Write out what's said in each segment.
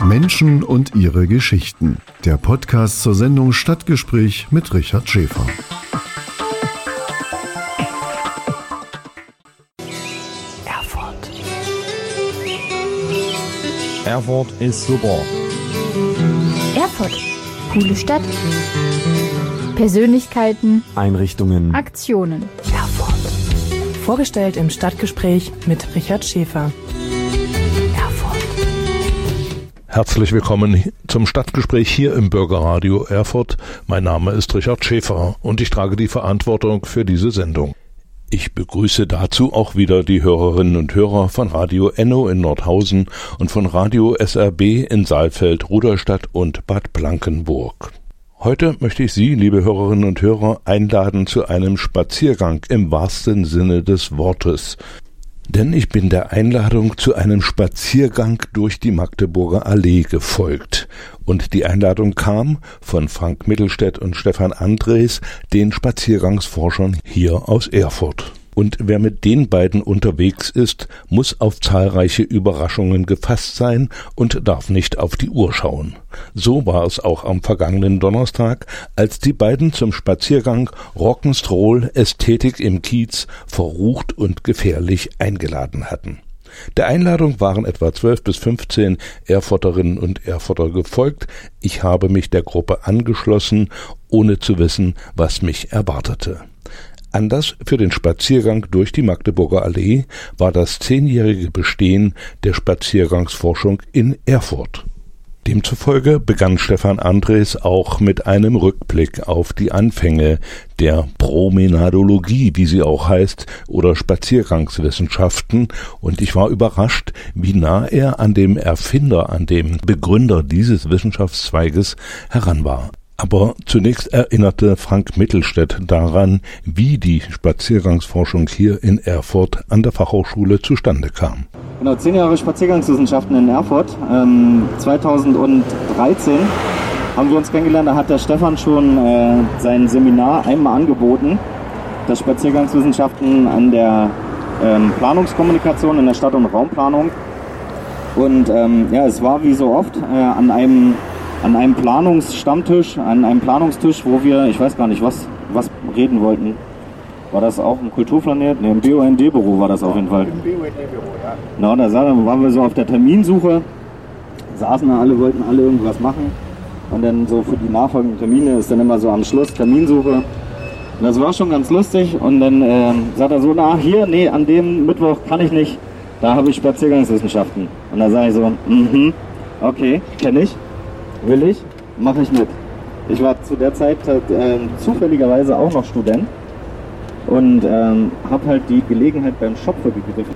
Menschen und ihre Geschichten. Der Podcast zur Sendung Stadtgespräch mit Richard Schäfer. Erfurt. Erfurt ist super. Erfurt. Coole Stadt. Persönlichkeiten. Einrichtungen. Aktionen. Erfurt. Vorgestellt im Stadtgespräch mit Richard Schäfer. Herzlich willkommen zum Stadtgespräch hier im Bürgerradio Erfurt. Mein Name ist Richard Schäfer und ich trage die Verantwortung für diese Sendung. Ich begrüße dazu auch wieder die Hörerinnen und Hörer von Radio Enno in Nordhausen und von Radio SRB in Saalfeld, Ruderstadt und Bad Blankenburg. Heute möchte ich Sie, liebe Hörerinnen und Hörer, einladen zu einem Spaziergang im wahrsten Sinne des Wortes. Denn ich bin der Einladung zu einem Spaziergang durch die Magdeburger Allee gefolgt. Und die Einladung kam von Frank Mittelstädt und Stefan Andres, den Spaziergangsforschern hier aus Erfurt. Und wer mit den beiden unterwegs ist, muss auf zahlreiche Überraschungen gefasst sein und darf nicht auf die Uhr schauen. So war es auch am vergangenen Donnerstag, als die beiden zum Spaziergang Rock'n'Stroll Ästhetik im Kiez verrucht und gefährlich eingeladen hatten. Der Einladung waren etwa zwölf bis fünfzehn Erfurterinnen und Erfurter gefolgt. Ich habe mich der Gruppe angeschlossen, ohne zu wissen, was mich erwartete. Anlass für den Spaziergang durch die Magdeburger Allee war das zehnjährige Bestehen der Spaziergangsforschung in Erfurt. Demzufolge begann Stefan Andres auch mit einem Rückblick auf die Anfänge der Promenadologie, wie sie auch heißt, oder Spaziergangswissenschaften, und ich war überrascht, wie nah er an dem Erfinder, an dem Begründer dieses Wissenschaftszweiges heran war. Aber zunächst erinnerte Frank Mittelstädt daran, wie die Spaziergangsforschung hier in Erfurt an der Fachhochschule zustande kam. Genau, zehn Jahre Spaziergangswissenschaften in Erfurt. Ähm, 2013 haben wir uns kennengelernt, da hat der Stefan schon äh, sein Seminar einmal angeboten. Das Spaziergangswissenschaften an der ähm, Planungskommunikation in der Stadt- und Raumplanung. Und ähm, ja, es war wie so oft äh, an einem an einem Planungsstammtisch, an einem Planungstisch, wo wir, ich weiß gar nicht, was, was reden wollten. War das auch ein Kulturplanet? Ne, im BUND-Büro war das auf jeden Fall. Im BUND-Büro, ja. Na, da waren wir so auf der Terminsuche, saßen da alle, wollten alle irgendwas machen. Und dann so für die nachfolgenden Termine ist dann immer so am Schluss Terminsuche. Und das war schon ganz lustig. Und dann äh, sagt er so, na hier, nee, an dem Mittwoch kann ich nicht. Da habe ich Spaziergangswissenschaften. Und da sage ich so, mhm, okay, kenne ich. Will ich? Mache ich mit. Ich war zu der Zeit äh, zufälligerweise auch noch Student und ähm, habe halt die Gelegenheit beim Schopfe gegriffen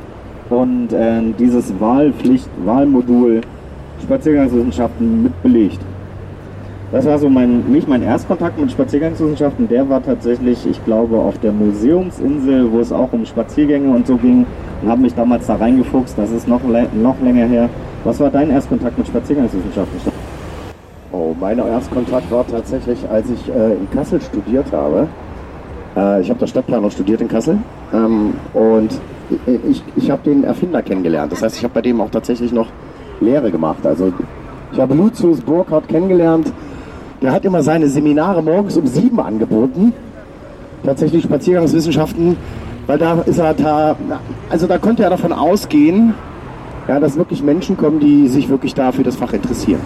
und äh, dieses Wahlpflicht, Wahlmodul Spaziergangswissenschaften mit belegt. Das war so mein, nicht mein Erstkontakt mit Spaziergangswissenschaften, der war tatsächlich, ich glaube, auf der Museumsinsel, wo es auch um Spaziergänge und so ging und habe mich damals da reingefuchst, das ist noch, noch länger her. Was war dein Erstkontakt mit Spaziergangswissenschaften? Oh, mein Erstkontakt war tatsächlich, als ich äh, in Kassel studiert habe. Äh, ich habe da Stadtplanung studiert in Kassel ähm, und ich, ich habe den Erfinder kennengelernt. Das heißt, ich habe bei dem auch tatsächlich noch Lehre gemacht. Also ich habe Lucius Burkhardt kennengelernt. Der hat immer seine Seminare morgens um sieben angeboten. Tatsächlich Spaziergangswissenschaften, weil da ist er da, also da konnte er davon ausgehen, ja, dass wirklich Menschen kommen, die sich wirklich da für das Fach interessieren.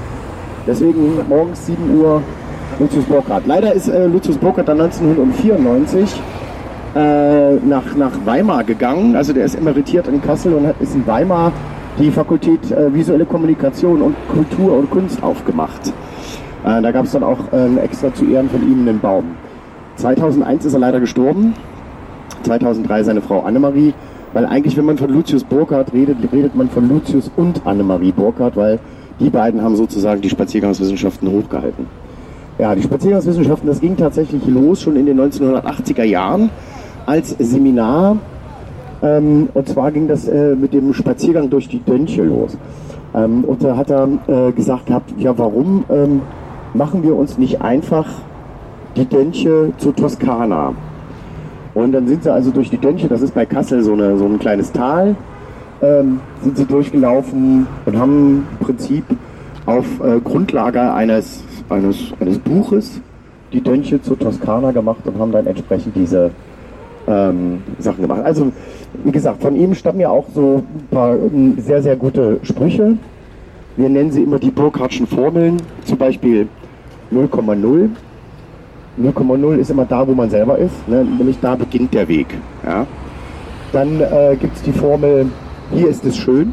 Deswegen morgens 7 Uhr Lucius Burkhardt. Leider ist äh, Lucius Burkhardt dann 1994 äh, nach, nach Weimar gegangen. Also der ist emeritiert in Kassel und ist in Weimar die Fakultät äh, Visuelle Kommunikation und Kultur und Kunst aufgemacht. Äh, da gab es dann auch äh, extra zu Ehren von ihm einen Baum. 2001 ist er leider gestorben. 2003 seine Frau Annemarie. Weil eigentlich, wenn man von Lucius Burkhardt redet, redet man von Lucius und Annemarie Burkhardt, weil die beiden haben sozusagen die Spaziergangswissenschaften hochgehalten. Ja, die Spaziergangswissenschaften, das ging tatsächlich los schon in den 1980er Jahren als Seminar. Ähm, und zwar ging das äh, mit dem Spaziergang durch die Dönche los. Ähm, und da hat er äh, gesagt gehabt, ja, warum ähm, machen wir uns nicht einfach die Dönche zu Toskana? Und dann sind sie also durch die Dönche, das ist bei Kassel so, eine, so ein kleines Tal, ähm, sind sie durchgelaufen und haben im Prinzip auf äh, Grundlage eines, eines, eines Buches die Dönche zu Toskana gemacht und haben dann entsprechend diese ähm, Sachen gemacht. Also, wie gesagt, von ihm stammen ja auch so ein paar ähm, sehr, sehr gute Sprüche. Wir nennen sie immer die Burkhardtschen Formeln, zum Beispiel 0,0. 0,0 ist immer da, wo man selber ist, ne? nämlich da beginnt der Weg. Ja? Dann äh, gibt es die Formel, hier ist es schön.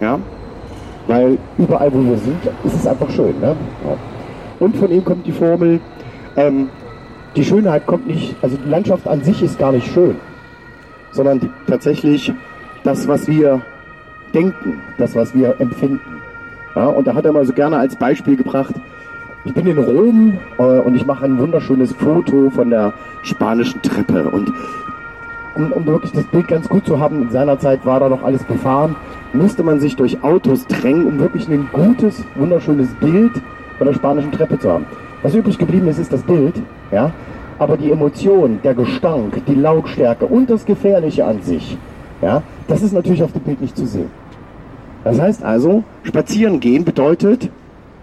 Ja? Weil überall, wo wir sind, ist es einfach schön. Ne? Ja. Und von ihm kommt die Formel, ähm, die Schönheit kommt nicht, also die Landschaft an sich ist gar nicht schön, sondern die, tatsächlich das, was wir denken, das, was wir empfinden. Ja, und da hat er mal so gerne als Beispiel gebracht, ich bin in Rom äh, und ich mache ein wunderschönes Foto von der spanischen Treppe. Und um, um, wirklich das Bild ganz gut zu haben, in seiner Zeit war da noch alles befahren, musste man sich durch Autos drängen, um wirklich ein gutes, wunderschönes Bild von der spanischen Treppe zu haben. Was übrig geblieben ist, ist das Bild, ja, aber die Emotion, der Gestank, die Lautstärke und das Gefährliche an sich, ja, das ist natürlich auf dem Bild nicht zu sehen. Das heißt also, spazieren gehen bedeutet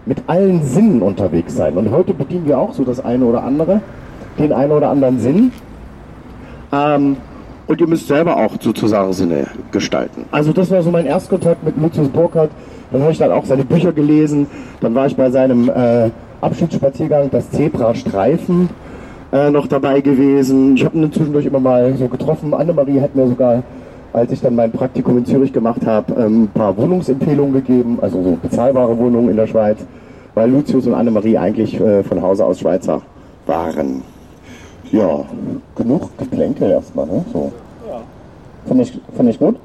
mit allen Sinnen unterwegs sein. Und heute bedienen wir auch so das eine oder andere, den einen oder anderen Sinn. Ähm, und ihr müsst selber auch sozusagen Sinne gestalten. Also das war so mein Erstkontakt mit Lucius Burkhardt. Dann habe ich dann auch seine Bücher gelesen. Dann war ich bei seinem äh, Abschiedsspaziergang, das Zebrastreifen, äh, noch dabei gewesen. Ich habe ihn zwischendurch immer mal so getroffen. Annemarie hat mir sogar, als ich dann mein Praktikum in Zürich gemacht habe, ähm, ein paar Wohnungsempfehlungen gegeben, also so bezahlbare Wohnungen in der Schweiz, weil Lucius und Annemarie eigentlich äh, von Hause aus Schweizer waren. Ja, genug Geplänkel erstmal, ne? So. Ja. Finde ich, find ich gut.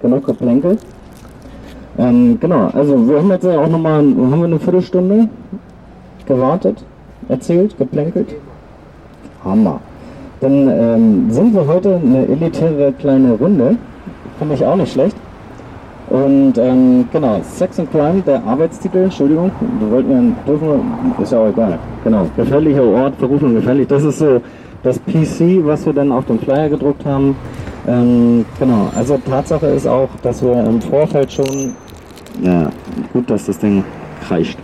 Genug Geplänkel. Ähm, genau, also wir haben jetzt auch nochmal haben wir eine Viertelstunde gewartet, erzählt, geplänkelt. Hammer. Dann ähm, sind wir heute eine elitäre kleine Runde. Finde ich auch nicht schlecht. Und ähm, genau, Sex and Crime, der Arbeitstitel, Entschuldigung, wir wollten ja, dürfen ist ja auch egal. Genau, gefährlicher Ort, Berufung gefährlich. Das ist so das PC, was wir dann auf dem Flyer gedruckt haben. Ähm, genau, also Tatsache ist auch, dass wir im Vorfeld schon, ja, gut, dass das Ding kreischt,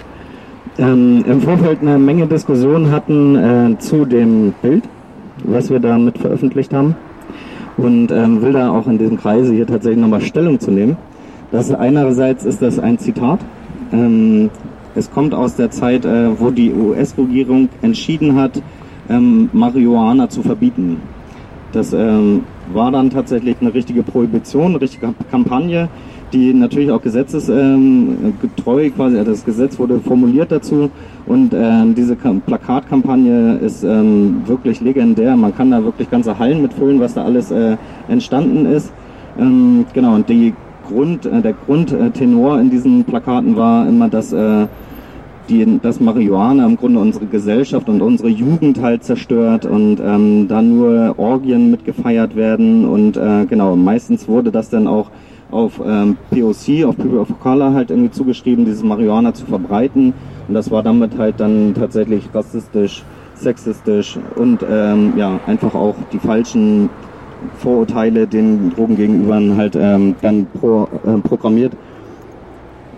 ähm, im Vorfeld eine Menge Diskussionen hatten äh, zu dem Bild, was wir damit veröffentlicht haben. Und ähm, will da auch in diesem Kreise hier tatsächlich nochmal Stellung zu nehmen. Das einerseits ist das ein Zitat. Ähm, es kommt aus der Zeit, äh, wo die US-Regierung entschieden hat, ähm, Marihuana zu verbieten. Das ähm, war dann tatsächlich eine richtige Prohibition, eine richtige Kampagne, die natürlich auch gesetzesgetreu ähm, quasi, also das Gesetz wurde formuliert dazu und äh, diese Plakatkampagne ist ähm, wirklich legendär. Man kann da wirklich ganze Hallen mitfüllen, was da alles äh, entstanden ist. Ähm, genau, und die Grund, äh, der Grundtenor in diesen Plakaten war immer, dass äh, die, dass Marihuana im Grunde unsere Gesellschaft und unsere Jugend halt zerstört und ähm, dann nur Orgien mitgefeiert werden und äh, genau, meistens wurde das dann auch auf ähm, POC, auf People of Color halt irgendwie zugeschrieben, dieses Marihuana zu verbreiten und das war damit halt dann tatsächlich rassistisch, sexistisch und ähm, ja, einfach auch die falschen Vorurteile den Drogen gegenüber halt ähm, dann pro, äh, programmiert.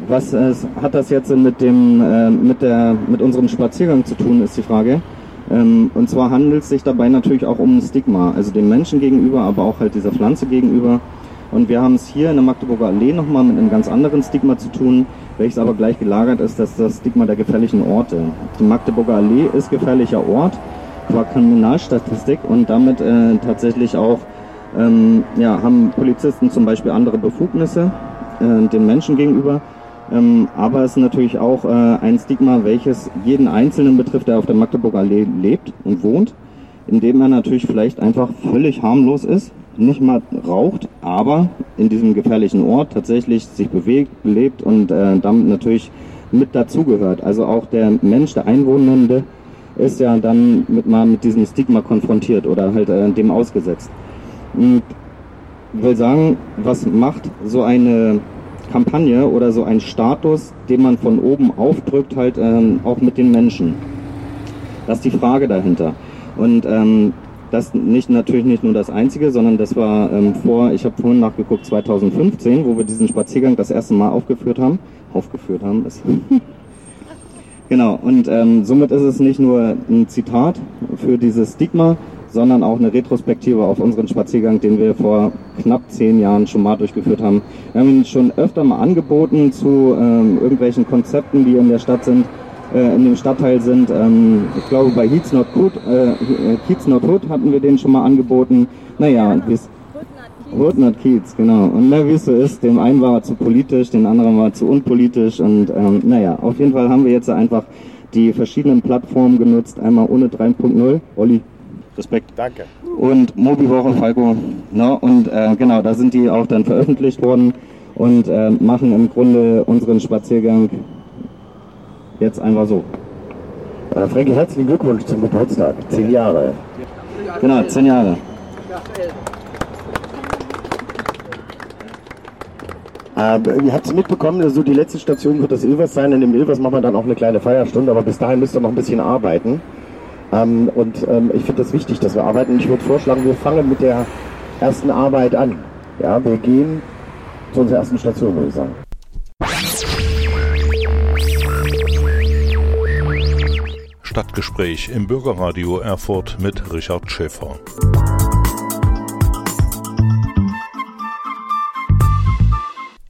Was äh, hat das jetzt mit dem äh, mit der mit unserem Spaziergang zu tun, ist die Frage. Ähm, und zwar handelt es sich dabei natürlich auch um ein Stigma, also dem Menschen gegenüber, aber auch halt dieser Pflanze gegenüber. Und wir haben es hier in der Magdeburger Allee nochmal mit einem ganz anderen Stigma zu tun, welches aber gleich gelagert ist, das ist das Stigma der gefährlichen Orte. Die Magdeburger Allee ist gefährlicher Ort qua Kriminalstatistik und damit äh, tatsächlich auch ähm, ja, haben Polizisten zum Beispiel andere Befugnisse äh, den Menschen gegenüber. Ähm, aber es ist natürlich auch äh, ein Stigma, welches jeden Einzelnen betrifft, der auf der Magdeburger Allee lebt und wohnt, indem er natürlich vielleicht einfach völlig harmlos ist, nicht mal raucht, aber in diesem gefährlichen Ort tatsächlich sich bewegt, lebt und äh, damit natürlich mit dazugehört. Also auch der Mensch, der Einwohnende, ist ja dann mit mal mit diesem Stigma konfrontiert oder halt äh, dem ausgesetzt. Und will sagen, was macht so eine Kampagne oder so ein Status, den man von oben aufdrückt, halt ähm, auch mit den Menschen? Das ist die Frage dahinter. Und ähm, Das nicht natürlich nicht nur das einzige, sondern das war ähm, vor, ich habe vorhin nachgeguckt, 2015, wo wir diesen Spaziergang das erste Mal aufgeführt haben. Aufgeführt haben ist. genau, und ähm, somit ist es nicht nur ein Zitat für dieses Stigma, sondern auch eine Retrospektive auf unseren Spaziergang, den wir vor knapp zehn Jahren schon mal durchgeführt haben. Wir haben ihn schon öfter mal angeboten zu ähm, irgendwelchen Konzepten, die in der Stadt sind, äh, in dem Stadtteil sind. Ähm, ich glaube, bei Heats Not Good, äh, Heats Not Hood hatten wir den schon mal angeboten. Naja, wie es Not Kiez, genau. Und na, wie es so ist, dem einen war er zu politisch, dem anderen war er zu unpolitisch und ähm, naja, auf jeden Fall haben wir jetzt einfach die verschiedenen Plattformen genutzt, einmal ohne 3.0. Olli, Respekt. Danke. Und Mobi-Woche Falco. Ne? Und äh, genau, da sind die auch dann veröffentlicht worden und äh, machen im Grunde unseren Spaziergang jetzt einfach so. Äh, Frankie, herzlichen Glückwunsch zum Geburtstag. Zehn Jahre. Genau, zehn Jahre. Äh, ihr habt es mitbekommen, also die letzte Station wird das Ilvers sein. In dem Ilvers machen wir dann auch eine kleine Feierstunde, aber bis dahin müsst ihr noch ein bisschen arbeiten. Ähm, und ähm, ich finde das wichtig, dass wir arbeiten. Ich würde vorschlagen, wir fangen mit der ersten Arbeit an. Ja, wir gehen zu unserer ersten Station, würde ich sagen. Stadtgespräch im Bürgerradio Erfurt mit Richard Schäfer.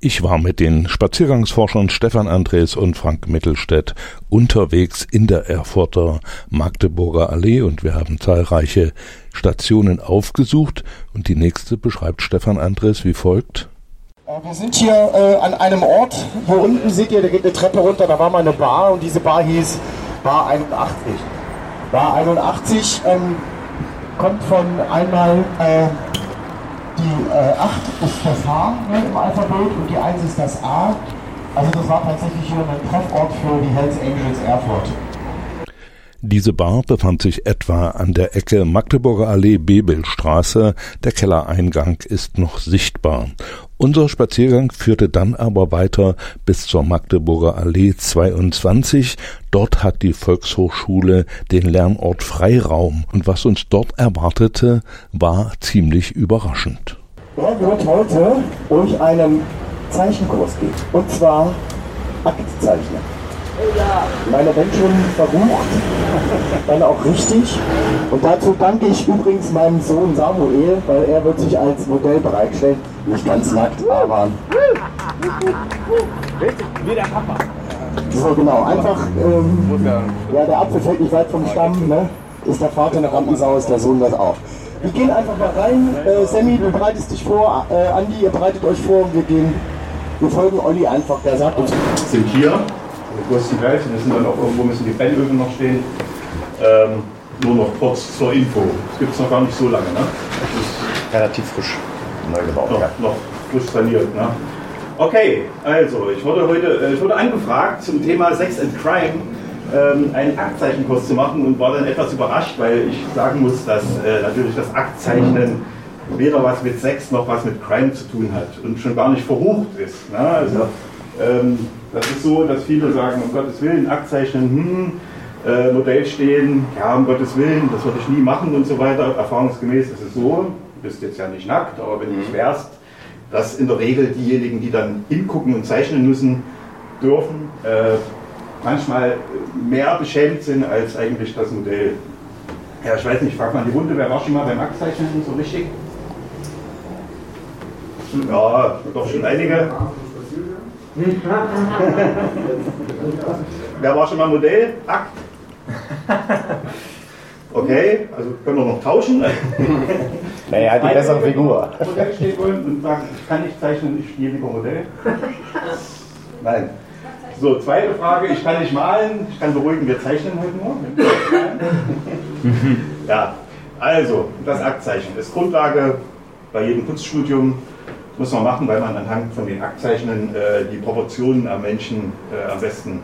Ich war mit den Spaziergangsforschern Stefan Andres und Frank Mittelstädt unterwegs in der Erfurter Magdeburger Allee und wir haben zahlreiche Stationen aufgesucht und die nächste beschreibt Stefan Andres wie folgt. Äh, Wir sind hier äh, an einem Ort. Hier unten seht ihr, da geht eine Treppe runter, da war mal eine Bar und diese Bar hieß Bar 81. Bar 81 ähm, kommt von einmal äh, die äh, 8 ist das H ne, im Alphabet und die 1 ist das A. Also das war tatsächlich hier ein Treffort für die Hells Angels Erfurt. Diese Bar befand sich etwa an der Ecke Magdeburger Allee Bebelstraße. Der Kellereingang ist noch sichtbar. Unser Spaziergang führte dann aber weiter bis zur Magdeburger Allee 22. Dort hat die Volkshochschule den Lernort Freiraum. Und was uns dort erwartete, war ziemlich überraschend. Er wird heute durch einen Zeichenkurs gehen. Und zwar Aktzeichnen. Meine, wenn schon verrucht, dann auch richtig. Und dazu danke ich übrigens meinem Sohn Samuel, weil er wird sich als Modell bereitstellen. Nicht ganz nackt, aber. Wie der Papa. So genau, einfach. Ähm, ja, der Apfel fällt nicht weit vom Stamm, ne? Ist der Vater eine Rampensau, ist der Sohn das auch. Wir gehen einfach mal rein. Äh, Sammy, du bereitest dich vor. Äh, Andi, ihr bereitet euch vor und wir gehen. Wir folgen Olli einfach, der sagt uns. Sind hier, ist die Welt? Und es sind dann auch irgendwo müssen die Brennöfen noch stehen. Ähm, nur noch kurz zur Info. Das gibt es noch gar nicht so lange, ne? Relativ frisch neu gebaut. noch, noch frisch saniert. Ne? Okay, also ich wurde heute äh, ich wurde angefragt zum Thema Sex and Crime ähm, einen Aktzeichenkurs zu machen und war dann etwas überrascht, weil ich sagen muss, dass äh, natürlich das Aktzeichnen weder was mit Sex noch was mit Crime zu tun hat und schon gar nicht verrucht ist. Ne? Also, ähm, das ist so, dass viele sagen, um Gottes Willen, Aktzeichnen, hm, äh, Modell stehen, ja, um Gottes Willen, das würde ich nie machen und so weiter. Erfahrungsgemäß ist es so, du bist jetzt ja nicht nackt, aber wenn du nicht wärst, dass in der Regel diejenigen, die dann hingucken und zeichnen müssen, dürfen, äh, manchmal mehr beschämt sind als eigentlich das Modell. Ja, ich weiß nicht, frag mal in die Runde, wer war schon mal beim Aktzeichnen so richtig? Ja, doch schon einige. Wer war schon mal Modell? Akt? Okay, also können wir noch tauschen. Naja, die bessere Figur. Modell stehen wollen und sagen, ich kann nicht zeichnen, ich spiele lieber Modell. Nein. So, zweite Frage, ich kann nicht malen, ich kann beruhigen, wir zeichnen heute nur. ja, also, das Aktzeichen ist Grundlage bei jedem Kunststudium. Muss man machen, weil man anhand von den Aktzeichnen äh, die Proportionen am Menschen äh, am besten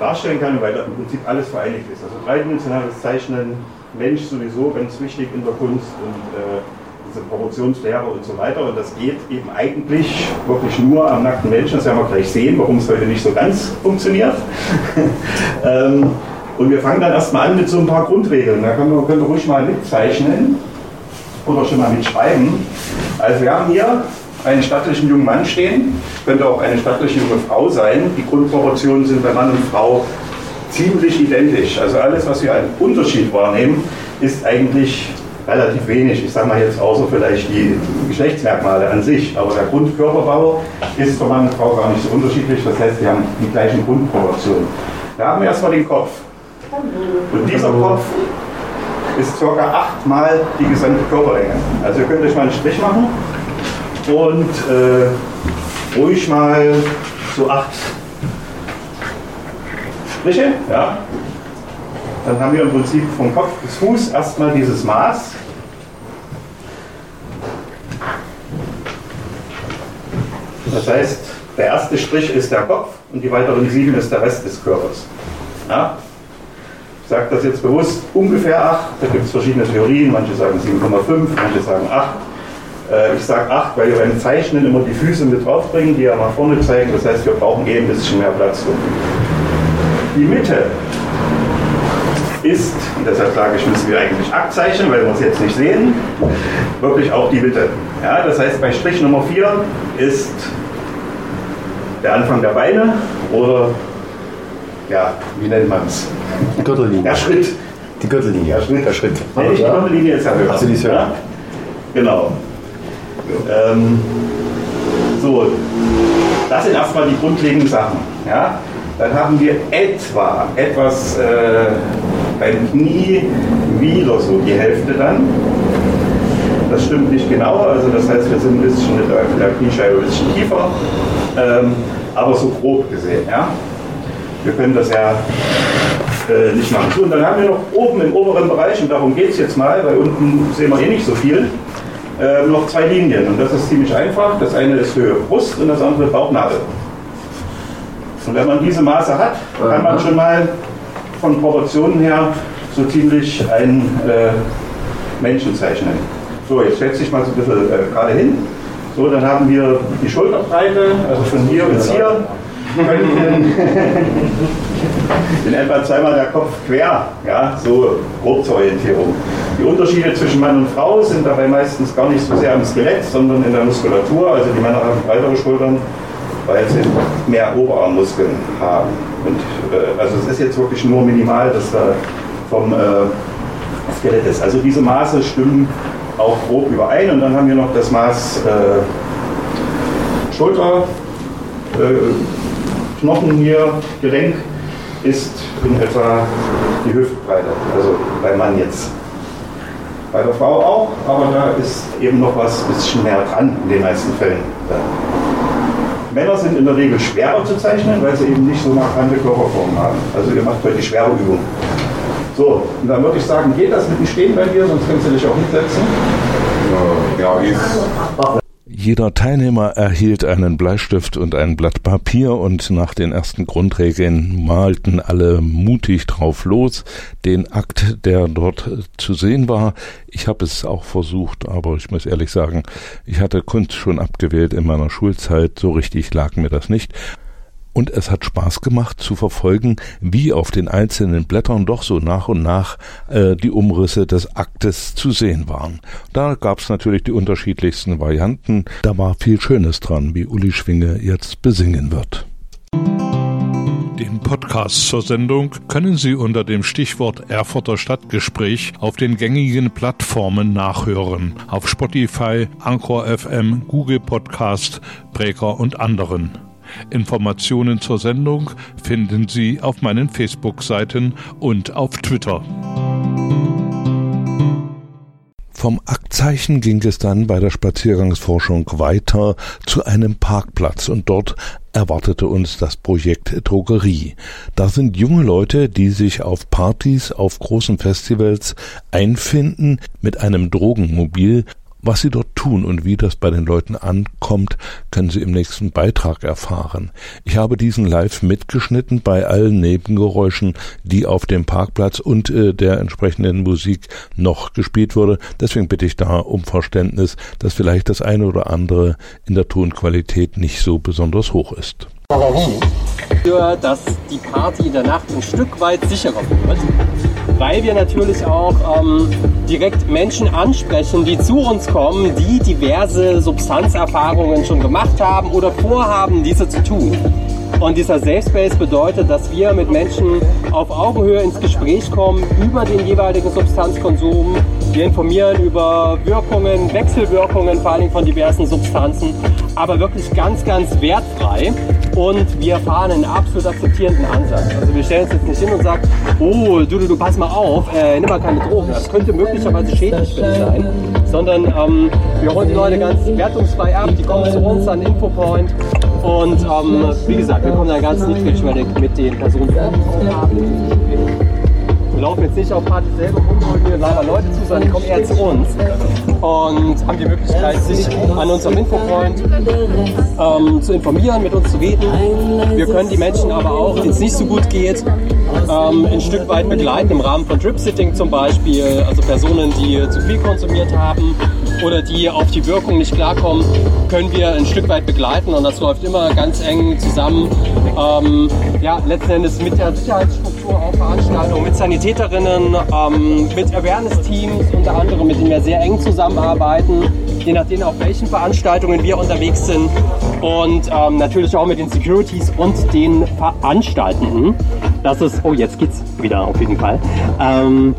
darstellen kann, weil da im Prinzip alles vereinigt ist. Also dreidimensionales Zeichnen, Mensch sowieso ganz wichtig in der Kunst und äh, diese Proportionslehre und so weiter. Und das geht eben eigentlich wirklich nur am nackten Menschen. Das werden wir gleich sehen, warum es heute nicht so ganz funktioniert. ähm, Und wir fangen dann erstmal an mit so ein paar Grundregeln. Da können wir, können wir ruhig mal mitzeichnen oder schon mal mitschreiben. Also wir haben hier einen stattlichen jungen Mann stehen, könnte auch eine stattliche junge Frau sein. Die Grundproportionen sind bei Mann und Frau ziemlich identisch. Also alles, was wir als Unterschied wahrnehmen, ist eigentlich relativ wenig. Ich sage mal jetzt außer vielleicht die Geschlechtsmerkmale an sich. Aber der Grundkörperbau ist für Mann und Frau gar nicht so unterschiedlich. Das heißt, wir haben die gleichen Grundproportionen. Da haben wir erstmal den Kopf. Und dieser Kopf ist ca. achtmal die gesamte Körperlänge. Also ihr könnt euch mal einen Strich machen und äh, ruhig mal so acht Striche. Ja. Dann haben wir im Prinzip vom Kopf bis Fuß erstmal dieses Maß. Das heißt, der erste Strich ist der Kopf und die weiteren sieben ist der Rest des Körpers. Ja? Ich sage das jetzt bewusst ungefähr 8, da gibt es verschiedene Theorien, manche sagen 7,5, manche sagen 8. Äh, ich sage 8, weil wir beim Zeichnen immer die Füße mit draufbringen, die ja nach vorne zeigen, das heißt wir brauchen eh ein bisschen mehr Platz. Die Mitte ist, und deshalb sage ich, müssen wir eigentlich abzeichnen, weil wir es jetzt nicht sehen, wirklich auch die Mitte. Ja, das heißt, bei Strich Nummer 4 ist der Anfang der Beine oder, ja, wie nennt man es? Gürtellinie. Der Schritt. Die Gürtellinie. Der Schritt. Der Schritt. Nee, die Gürtellinie ist ja höher. Ach die ist höher. Ja? Genau. Ähm, so, das sind erstmal die grundlegenden Sachen. Ja? Dann haben wir etwa etwas äh, beim Knie wieder so die Hälfte dann. Das stimmt nicht genau, also das heißt, wir sind ein bisschen mit der, Kniescheibe ein bisschen tiefer, ähm, aber so grob gesehen. Ja? Wir können das ja äh, nicht machen. So, und dann haben wir noch oben im oberen Bereich, und darum geht es jetzt mal, weil unten sehen wir eh nicht so viel, äh, noch zwei Linien. Und das ist ziemlich einfach. Das eine ist Höhe Brust und das andere Bauchnabel. Und wenn man diese Maße hat, kann man schon mal von Proportionen her so ziemlich einen äh, Menschen zeichnen. So, jetzt setze ich mal so ein bisschen äh, gerade hin. So, dann haben wir die Schulterbreite, also von hier bis hier. In etwa zweimal der Kopf quer, ja, so grob zur Orientierung. Die Unterschiede zwischen Mann und Frau sind dabei meistens gar nicht so sehr am Skelett, sondern in der Muskulatur. Also die Männer haben breitere Schultern, weil sie mehr Oberarmmuskeln haben. Und, äh, also es ist jetzt wirklich nur minimal, dass da vom äh, Skelett ist. Also diese Maße stimmen auch grob überein. Und dann haben wir noch das Maß äh, Schulter, äh, Knochen hier, Gelenk ist in etwa die Hüftbreite. Also beim Mann jetzt. Bei der Frau auch, aber da ist eben noch was ein bisschen näher dran in den meisten Fällen. Männer sind in der Regel schwerer zu zeichnen, weil sie eben nicht so markante Körperformen haben. Also ihr macht heute die schwere Übung. So, und dann würde ich sagen, geht das mit dem Stehen bei dir, sonst kannst du dich auch hinsetzen. Ja, wie Jeder Teilnehmer erhielt einen Bleistift und ein Blatt Papier und nach den ersten Grundregeln malten alle mutig drauf los. Den Akt, der dort zu sehen war, ich habe es auch versucht, aber ich muss ehrlich sagen, ich hatte Kunst schon abgewählt in meiner Schulzeit, so richtig lag mir das nicht und es hat Spaß gemacht zu verfolgen, wie auf den einzelnen Blättern doch so nach und nach äh, die Umrisse des Aktes zu sehen waren. Da gab es natürlich die unterschiedlichsten Varianten. Da war viel Schönes dran, wie Uli Schwinge jetzt besingen wird. Den Podcast zur Sendung können Sie unter dem Stichwort Erfurter Stadtgespräch auf den gängigen Plattformen nachhören. Auf Spotify, Anchor FM, Google Podcast, Breaker und anderen. Informationen zur Sendung finden Sie auf meinen Facebook-Seiten und auf Twitter. Vom Aktzeichen ging es dann bei der Spaziergangsforschung weiter zu einem Parkplatz und dort erwartete uns das Projekt Drogerie. Da sind junge Leute, die sich auf Partys, auf großen Festivals einfinden mit einem Drogenmobil, Was Sie dort tun und wie das bei den Leuten ankommt, können Sie im nächsten Beitrag erfahren. Ich habe diesen live mitgeschnitten bei allen Nebengeräuschen, die auf dem Parkplatz und äh, der entsprechenden Musik noch gespielt wurde. Deswegen bitte ich da um Verständnis, dass vielleicht das eine oder andere in der Tonqualität nicht so besonders hoch ist. Für dass die Party in der Nacht ein Stück weit sicherer wird, weil wir natürlich auch ähm, direkt Menschen ansprechen, die zu uns kommen, die diverse Substanzerfahrungen schon gemacht haben oder vorhaben, diese zu tun. Und dieser Safe Space bedeutet, dass wir mit Menschen auf Augenhöhe ins Gespräch kommen über den jeweiligen Substanzkonsum. Wir informieren über Wirkungen, Wechselwirkungen vor allem von diversen Substanzen, aber wirklich ganz, ganz wertfrei. Und wir fahren einen absolut akzeptierenden Ansatz. Also wir stellen uns jetzt nicht hin und sagen, oh, du, du, du, pass mal auf, äh, nimm mal keine Drogen. Das könnte möglicherweise schädlich für dich sein. Sondern ähm, wir holen die Leute ganz wertungsfrei ab, die kommen zu uns an Infopoint. Und ähm, wie gesagt, wir kommen da ganz niedrigschwellig mit den Personen. Wir laufen jetzt nicht auf Partys selber rum, holen hier selber Leute zu, sondern die kommen eher zu uns. Und haben die Möglichkeit, sich an unserem Infopoint ähm, zu informieren, mit uns zu reden. Wir können die Menschen aber auch, denen es nicht so gut geht, ähm, ein Stück weit begleiten, im Rahmen von Drip-Sitting zum Beispiel, also Personen, die zu viel konsumiert haben oder die auf die Wirkung nicht klarkommen, können wir ein Stück weit begleiten. Und das läuft immer ganz eng zusammen, ähm, ja, letzten Endes mit der Sicherheitsstruktur auf Veranstaltungen, mit Sanitäterinnen, ähm, mit Awareness-Teams unter anderem, mit denen wir sehr eng zusammenarbeiten, je nachdem auf welchen Veranstaltungen wir unterwegs sind und ähm, natürlich auch mit den Securities und den Veranstaltenden. Das ist, oh jetzt geht's wieder auf jeden Fall. Ähm,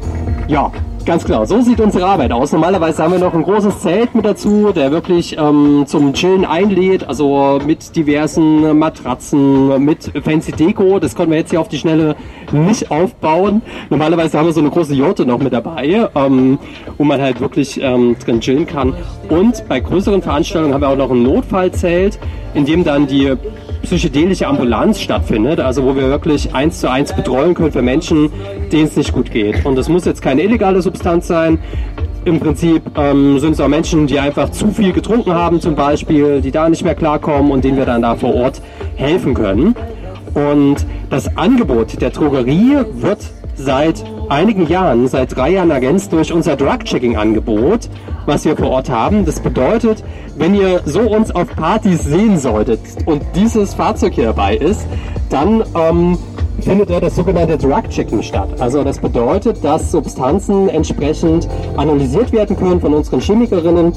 ja, Ganz klar, so sieht unsere Arbeit aus. Normalerweise haben wir noch ein großes Zelt mit dazu, der wirklich ähm, zum Chillen einlädt, also mit diversen Matratzen, mit Fancy Deko. Das konnten wir jetzt hier auf die Schnelle nicht aufbauen. Normalerweise haben wir so eine große Jote noch mit dabei, ähm, wo man halt wirklich ähm, drin chillen kann. Und bei größeren Veranstaltungen haben wir auch noch ein Notfallzelt, in dem dann die psychedelische Ambulanz stattfindet, also wo wir wirklich eins zu eins betreuen können für Menschen, denen es nicht gut geht. Und das muss jetzt keine illegale Substanz sein. Im Prinzip ähm, sind es auch Menschen, die einfach zu viel getrunken haben zum Beispiel, die da nicht mehr klarkommen und denen wir dann da vor Ort helfen können. Und das Angebot der Drogerie wird seit einigen Jahren, seit drei Jahren ergänzt durch unser Drug-Checking-Angebot, was wir vor Ort haben. Das bedeutet, wenn ihr so uns auf Partys sehen solltet und dieses Fahrzeug hier dabei ist, dann ähm, findet ja das sogenannte Drug-Checking statt. Also das bedeutet, dass Substanzen entsprechend analysiert werden können von unseren Chemikerinnen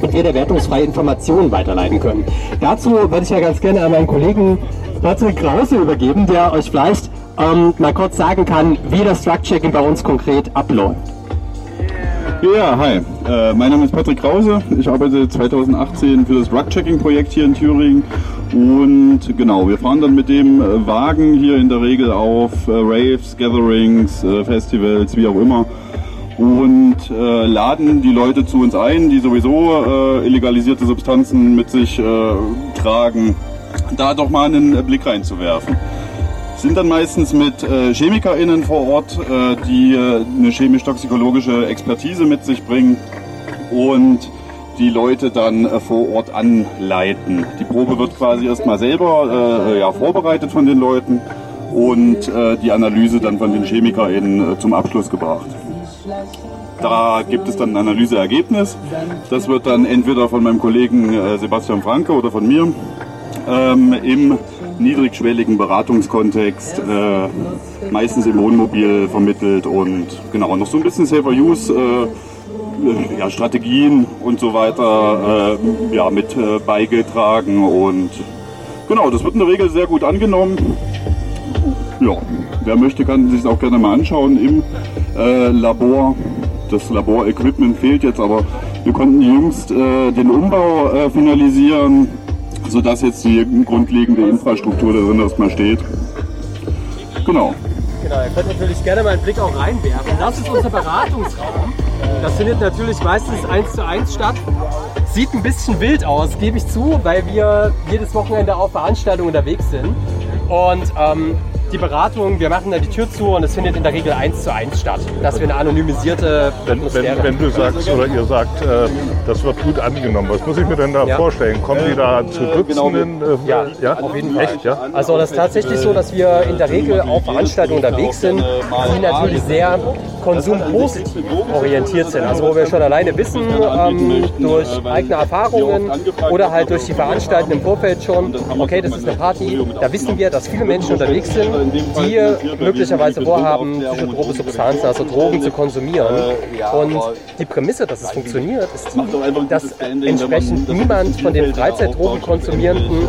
und wir der wertungsfreie Informationen weiterleiten können. Dazu würde ich ja ganz gerne an meinen Kollegen Patrick Krause übergeben, der euch vielleicht ähm, mal kurz sagen kann, wie das Drug-Checking bei uns konkret abläuft. Ja, hi. Äh, mein Name ist Patrick Krause. Ich arbeite 2018 für das Drug-Checking-Projekt hier in Thüringen. Und genau, wir fahren dann mit dem äh, Wagen hier in der Regel auf äh, Raves, Gatherings, äh, Festivals, wie auch immer. Und äh, laden die Leute zu uns ein, die sowieso illegalisierte Substanzen mit sich tragen, da doch mal einen Blick reinzuwerfen sind dann meistens mit äh, ChemikerInnen vor Ort, äh, die äh, eine chemisch-toxikologische Expertise mit sich bringen und die Leute dann äh, vor Ort anleiten. Die Probe wird quasi erstmal selber äh, ja, vorbereitet von den Leuten und äh, die Analyse dann von den ChemikerInnen zum Abschluss gebracht. Da gibt es dann ein Analyseergebnis. Das wird dann entweder von meinem Kollegen Sebastian Franke oder von mir ähm, im niedrigschwelligen Beratungskontext, äh, meistens im Wohnmobil vermittelt und genau noch so ein bisschen Safer Use. Äh, ja, Strategien und so weiter äh, ja, mit äh, beigetragen und genau, das wird in der Regel sehr gut angenommen. Ja, wer möchte, kann sich auch gerne mal anschauen im äh, Labor. Das Laborequipment fehlt jetzt, aber wir konnten jüngst äh, den Umbau finalisieren sodass jetzt die grundlegende Infrastruktur da drin erstmal steht. Genau. Genau, ihr könnt natürlich gerne mal einen Blick auch reinwerfen. Das ist unser Beratungsraum. Das findet natürlich meistens eins zu eins statt. Sieht ein bisschen wild aus, gebe ich zu, weil wir jedes Wochenende auf Veranstaltungen unterwegs sind. Und ähm, die Beratung, wir machen da die Tür zu und es findet in der Regel eins zu eins statt, dass wir eine anonymisierte wenn, wenn, wenn du sagst oder ihr sagt, äh, das wird gut angenommen, was muss ich mir denn da Ja. vorstellen? Kommen die da zu Dutzenden? Äh, Ja, ja, auf jeden Fall. Echt, ja? Also das ist tatsächlich so, dass wir in der Regel auf Veranstaltungen unterwegs sind, die natürlich sehr konsumpositiv orientiert sind. Also wo wir schon alleine wissen, ähm, durch eigene Erfahrungen oder halt durch die Veranstaltungen im Vorfeld schon, okay, das ist eine Party, da wissen wir, dass viele Menschen unterwegs sind, die möglicherweise vorhaben, psychotrope Substanzen, also Drogen zu konsumieren. Und die Prämisse, dass es funktioniert, ist die, dass entsprechend niemand von den Freizeitdrogen konsumierenden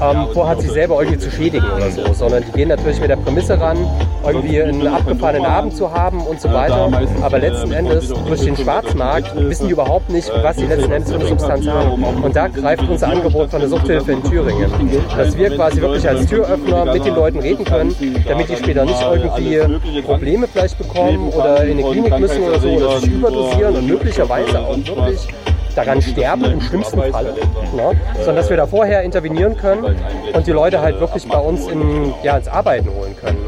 ähm, vorhat, sich selber irgendwie zu schädigen oder so, sondern die gehen natürlich mit der Prämisse ran, irgendwie einen abgefahrenen Abend zu haben und so weiter. Aber letzten Endes durch den Schwarzmarkt wissen die überhaupt nicht, was sie letzten Endes für eine Substanz haben. Und da greift unser Angebot von der Suchthilfe in Thüringen, dass wir quasi wirklich als Türöffner mit den Leuten reden können, damit die später nicht irgendwie Probleme vielleicht bekommen oder in die Klinik müssen oder so oder sich überdosieren und möglicherweise auch wirklich daran sterben im schlimmsten Fall, ne? sondern dass wir da vorher intervenieren können und die Leute halt wirklich bei uns in, ja, ins Arbeiten holen können.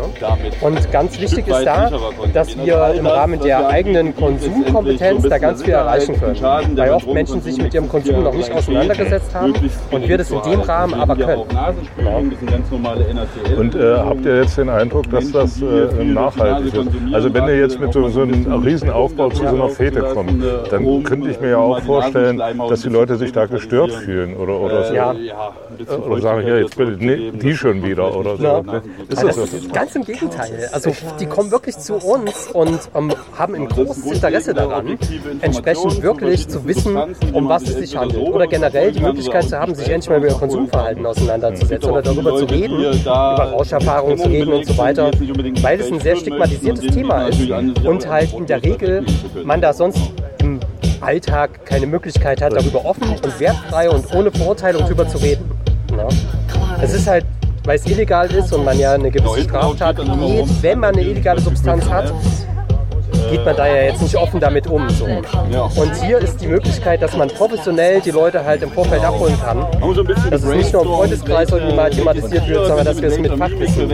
Und ganz wichtig ist da, dass wir im Rahmen der eigenen Konsumkompetenz da ganz viel erreichen können, weil oft Menschen sich mit ihrem Konsum noch nicht auseinandergesetzt haben und wir das in dem Rahmen aber können. Und äh, habt ihr jetzt den Eindruck, dass das äh, nachhaltig ist? Also wenn ihr jetzt mit so, so einem Riesenaufbau zu so einer Fete kommt, dann könnte ich mir ja auch vorstellen, dass die Leute sich da gestört fühlen oder, oder so. Ja. Oder sagen, ja, jetzt bitte nee, die schon wieder oder so. Ja. Ne? Ist Also das das so? ist ganz im Gegenteil. Also die kommen wirklich zu uns und ähm, haben ein großes Interesse daran, entsprechend wirklich zu wissen, um was es sich handelt. Oder generell die Möglichkeit zu haben, sich endlich mal mit ihrem Konsumverhalten auseinanderzusetzen oder darüber zu reden, über Rauscherfahrungen zu reden und so weiter, weil es ein sehr stigmatisiertes Thema ist und halt in der Regel man da sonst im Alltag keine Möglichkeit hat, darüber offen und wertfrei und ohne Verurteilung drüber zu reden. Ja. Es ist halt, weil es illegal ist und man ja eine gewisse Straftat begeht, wenn man eine illegale Substanz hat, geht man da ja jetzt nicht offen damit um. So. Und hier ist die Möglichkeit, dass man professionell die Leute halt im Vorfeld abholen kann. Dass es nicht nur im Freundeskreis irgendwie mal thematisiert wird, sondern dass wir es mit Fachwissen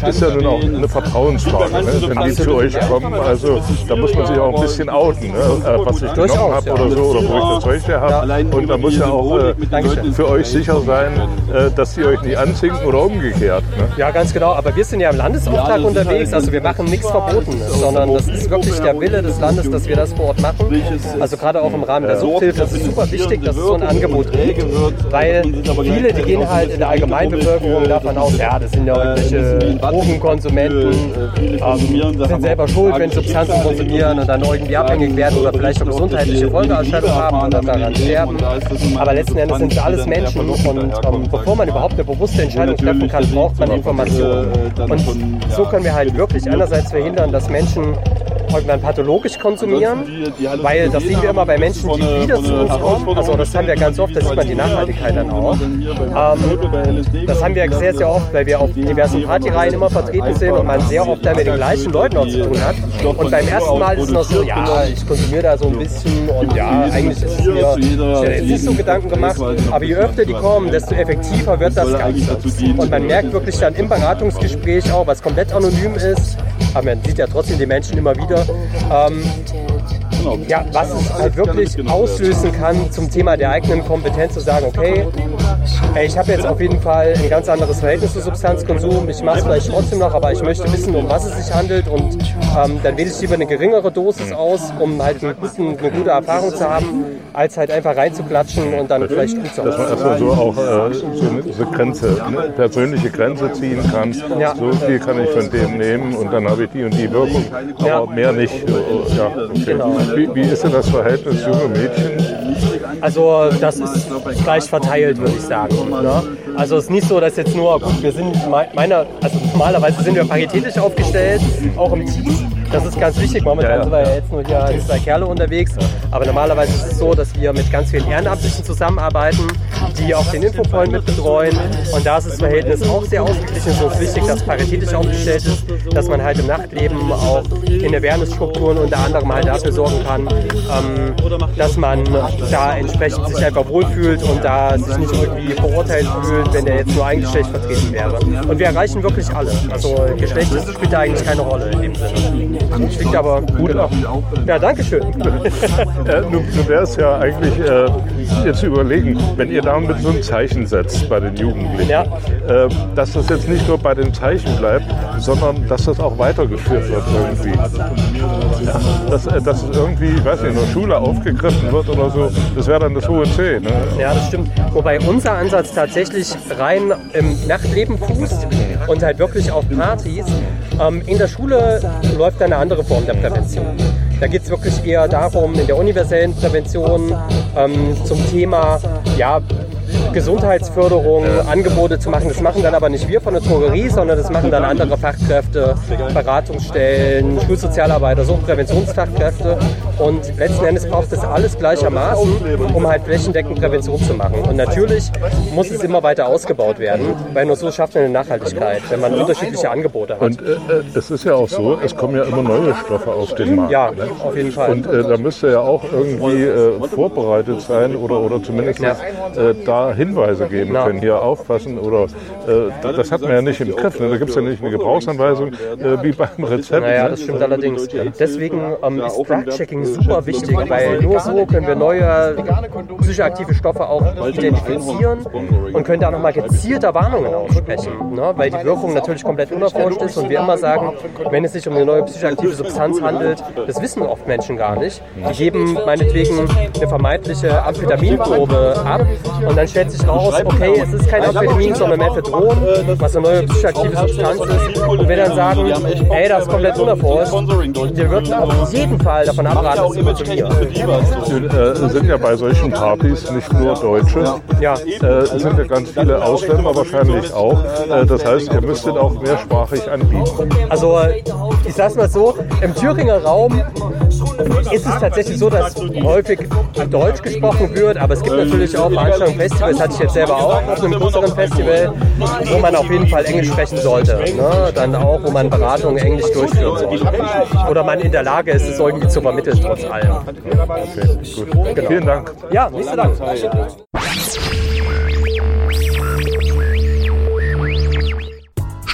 Das ist ja nun auch eine Vertrauensfrage, ne? wenn die zu euch kommen. Also da muss man sich auch ein bisschen outen, ne? äh, was ich genommen habe oder so, oder wo ich das Zeug her habe. Und da muss ja auch äh, für euch sicher sein, äh, dass die euch nicht anzinken oder umgekehrt. Ne? Ja, ganz genau. Aber wir sind ja im Landesauftrag unterwegs. Also wir machen nichts Verbotenes, sondern das ist wirklich der Wille des Landes, dass wir das vor Ort machen. Also gerade auch im Rahmen der Suchthilfe. Das ist super wichtig, dass es so ein Angebot gibt, weil viele, die gehen halt in der Allgemeinbevölkerung davon aus, ja, das sind ja irgendwelche Drogenkonsumenten, ähm, sind selber schuld, wenn sie Substanzen konsumieren und dann irgendwie abhängig werden oder vielleicht auch gesundheitliche Folgeerscheinungen haben und dann daran sterben. Aber letzten Endes sind es alles Menschen und ähm, bevor man überhaupt eine bewusste Entscheidung treffen kann, braucht man Informationen. Und so können wir halt wirklich einerseits verhindern, dass Menschen irgendwann pathologisch konsumieren, weil das sehen wir immer bei Menschen, die wieder zu uns kommen. Also das haben wir ganz oft, da sieht man die Nachhaltigkeit dann auch. Ähm, das haben wir sehr, sehr oft, weil wir auf diversen Partyreihen immer vertreten sind und man sehr oft da mit den gleichen Leuten auch zu tun hat. Und beim ersten Mal ist es noch so, ja, ich konsumiere da so ein bisschen und ja, eigentlich ist es mir, jetzt nicht so Gedanken gemacht, aber je öfter die kommen, desto effektiver wird das Ganze. Und man merkt wirklich dann im Beratungsgespräch auch, was komplett anonym ist, aber man sieht ja trotzdem die Menschen immer wieder, ähm, ja, was es halt wirklich auslösen kann zum Thema der eigenen Kompetenz zu sagen, okay, ich habe jetzt auf jeden Fall ein ganz anderes Verhältnis zu Substanzkonsum, ich mache es vielleicht trotzdem noch, aber ich möchte wissen, um was es sich handelt und ähm, dann wähle ich lieber eine geringere Dosis aus, um halt einen guten, eine gute Erfahrung zu haben, als halt einfach reinzuklatschen und dann vielleicht gut zu Dass man erstmal so auch äh, so eine, so eine Grenze, eine persönliche Grenze ziehen kann. Ja. So viel kann ich von dem nehmen und dann habe ich die und die Wirkung, aber Ja. mehr nicht. Ja, okay. Genau. wie, wie ist denn das Verhältnis junge Mädchen? Also das ist gleich verteilt, würde ich sagen. Ne? Also es ist nicht so, dass jetzt nur, gut, wir sind me- meiner, also normalerweise sind wir paritätisch aufgestellt, auch im Team. Das ist ganz wichtig. Momentan ja, ja. sind wir ja jetzt nur hier als zwei Kerle unterwegs. Aber normalerweise ist es so, dass wir mit ganz vielen Ehrenamtlichen zusammenarbeiten, die auch den Infopoint mit betreuen. Und da ist das Verhältnis auch sehr ausgeglichen. Es ist wichtig, dass paritätisch aufgestellt ist, dass man halt im Nachtleben auch in Awareness-Strukturen unter anderem halt dafür sorgen kann, ähm, dass man da entsprechend sich einfach wohlfühlt und da sich nicht irgendwie verurteilt fühlt, wenn der jetzt nur ein Geschlecht vertreten wäre. Und wir erreichen wirklich alle. Also Geschlecht spielt da eigentlich keine Rolle in dem Sinne. Liegt aber gut ab. Ja, danke schön. äh, nun, nun wäre es ja eigentlich äh, jetzt überlegen, wenn ihr da mit so ein Zeichen setzt bei den Jugendlichen, ja. äh, dass das jetzt nicht nur bei den Zeichen bleibt, sondern dass das auch weitergeführt wird irgendwie. Ja, dass, äh, dass es irgendwie, ich weiß nicht, in der Schule aufgegriffen wird oder so, das wäre dann das hohe C. Ne? Ja, das stimmt. Wobei unser Ansatz tatsächlich rein im Nachtleben fußt und halt wirklich auf Partys. Ähm, in der Schule läuft eine andere Form der Prävention. Da geht es wirklich eher darum, in der universellen Prävention ähm, zum Thema ja, Gesundheitsförderung, Angebote zu machen. Das machen dann aber nicht wir von der Drogerie, sondern das machen dann andere Fachkräfte, Beratungsstellen, Schulsozialarbeiter, Suchtpräventionsfachkräfte. Und letzten Endes braucht es alles gleichermaßen, um halt flächendeckend Prävention zu machen. Und natürlich muss es immer weiter ausgebaut werden, weil nur so schafft man eine Nachhaltigkeit, wenn man unterschiedliche Angebote hat. Und äh, äh, es ist ja auch so, es kommen ja immer neue Stoffe auf den Markt. Ja, ne? auf jeden Fall. Und äh, da müsste ja auch irgendwie äh, vorbereitet sein oder, oder zumindest ja. Äh, da Hinweise geben können, hier aufpassen oder äh, das hat man ja nicht im Griff. Ne? Da gibt es ja nicht eine Gebrauchsanweisung äh, wie beim Rezept. Naja, das stimmt allerdings. Deswegen ähm, ist Drug-Checking super wichtig, weil nur so können wir neue psychoaktive Stoffe auch identifizieren und können da nochmal gezielter Warnungen aussprechen, ne? weil die Wirkung natürlich komplett unerforscht ist und wir immer sagen, wenn es sich um eine neue psychoaktive Substanz handelt, das wissen oft Menschen gar nicht. Die geben meinetwegen eine vermeintliche Amphetaminprobe ab und dann stellt sich raus, okay, es ist kein Amphetamin, sondern Methadron, was eine neue psychoaktive Substanz ist. Und wir dann sagen, ey, das ist komplett unerforscht, wir würden auf jeden Fall davon abraten, das zu konsumieren. Äh, sind ja bei solchen Partys nicht nur Deutsche, ja. äh, sind ja ganz viele Ausländer wahrscheinlich auch. Äh, das heißt, ihr müsstet auch mehrsprachig anbieten. Also ich sag's mal so, im Thüringer Raum ist es tatsächlich so, dass häufig Deutsch gesprochen wird, aber es gibt natürlich auch Veranstaltungen, Festivals, hatte ich jetzt selber auch auf einem größeren Festival, wo man auf jeden Fall Englisch sprechen sollte. Ne? Dann auch, wo man Beratungen Englisch durchführen sollte. Oder man in der Lage ist, es irgendwie zu vermitteln, trotz allem. Okay, gut. Genau. Vielen Dank. Ja, nächster Dank.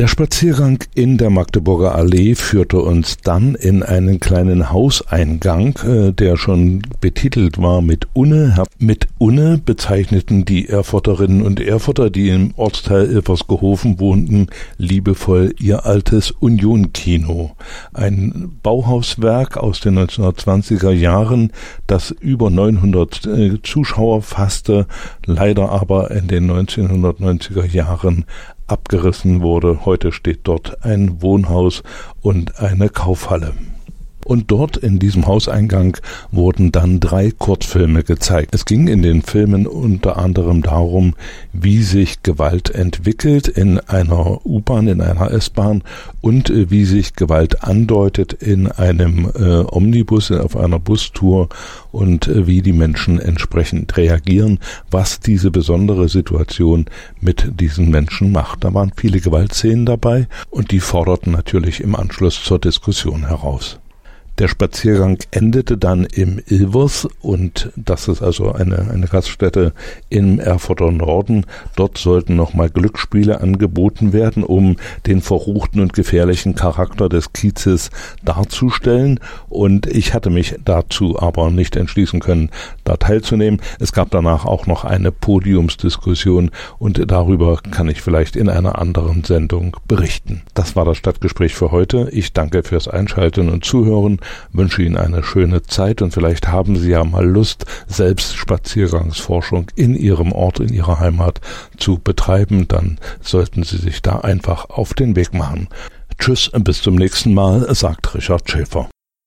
Der Spaziergang in der Magdeburger Allee führte uns dann in einen kleinen Hauseingang, äh, der schon betitelt war mit Unne. Mit Unne bezeichneten die Erfurterinnen und Erfurter, die im Ortsteil Ilversgehofen wohnten, liebevoll ihr altes Union-Kino. Ein Bauhauswerk aus den 1920er Jahren, das über 900 äh, Zuschauer fasste, leider aber in den 1990er Jahren abgerissen wurde. Heute steht dort ein Wohnhaus und eine Kaufhalle. Und dort in diesem Hauseingang wurden dann drei Kurzfilme gezeigt. Es ging in den Filmen unter anderem darum, wie sich Gewalt entwickelt in einer U-Bahn, in einer S-Bahn und äh, wie sich Gewalt andeutet in einem äh, Omnibus, auf einer Bustour und äh, wie die Menschen entsprechend reagieren, was diese besondere Situation mit diesen Menschen macht. Da waren viele Gewaltszenen dabei und die forderten natürlich im Anschluss zur Diskussion heraus. Der Spaziergang endete dann im Ilvers und das ist also eine, eine Gaststätte im Erfurter Norden. Dort sollten nochmal Glücksspiele angeboten werden, um den verruchten und gefährlichen Charakter des Kiezes darzustellen. Und ich hatte mich dazu aber nicht entschließen können, da teilzunehmen. Es gab danach auch noch eine Podiumsdiskussion und darüber kann ich vielleicht in einer anderen Sendung berichten. Das war das Stadtgespräch für heute. Ich danke fürs Einschalten und Zuhören wünsche Ihnen eine schöne Zeit und vielleicht haben Sie ja mal Lust, selbst Spaziergangsforschung in Ihrem Ort, in Ihrer Heimat zu betreiben, dann sollten Sie sich da einfach auf den Weg machen. Tschüss, bis zum nächsten Mal, sagt Richard Schäfer.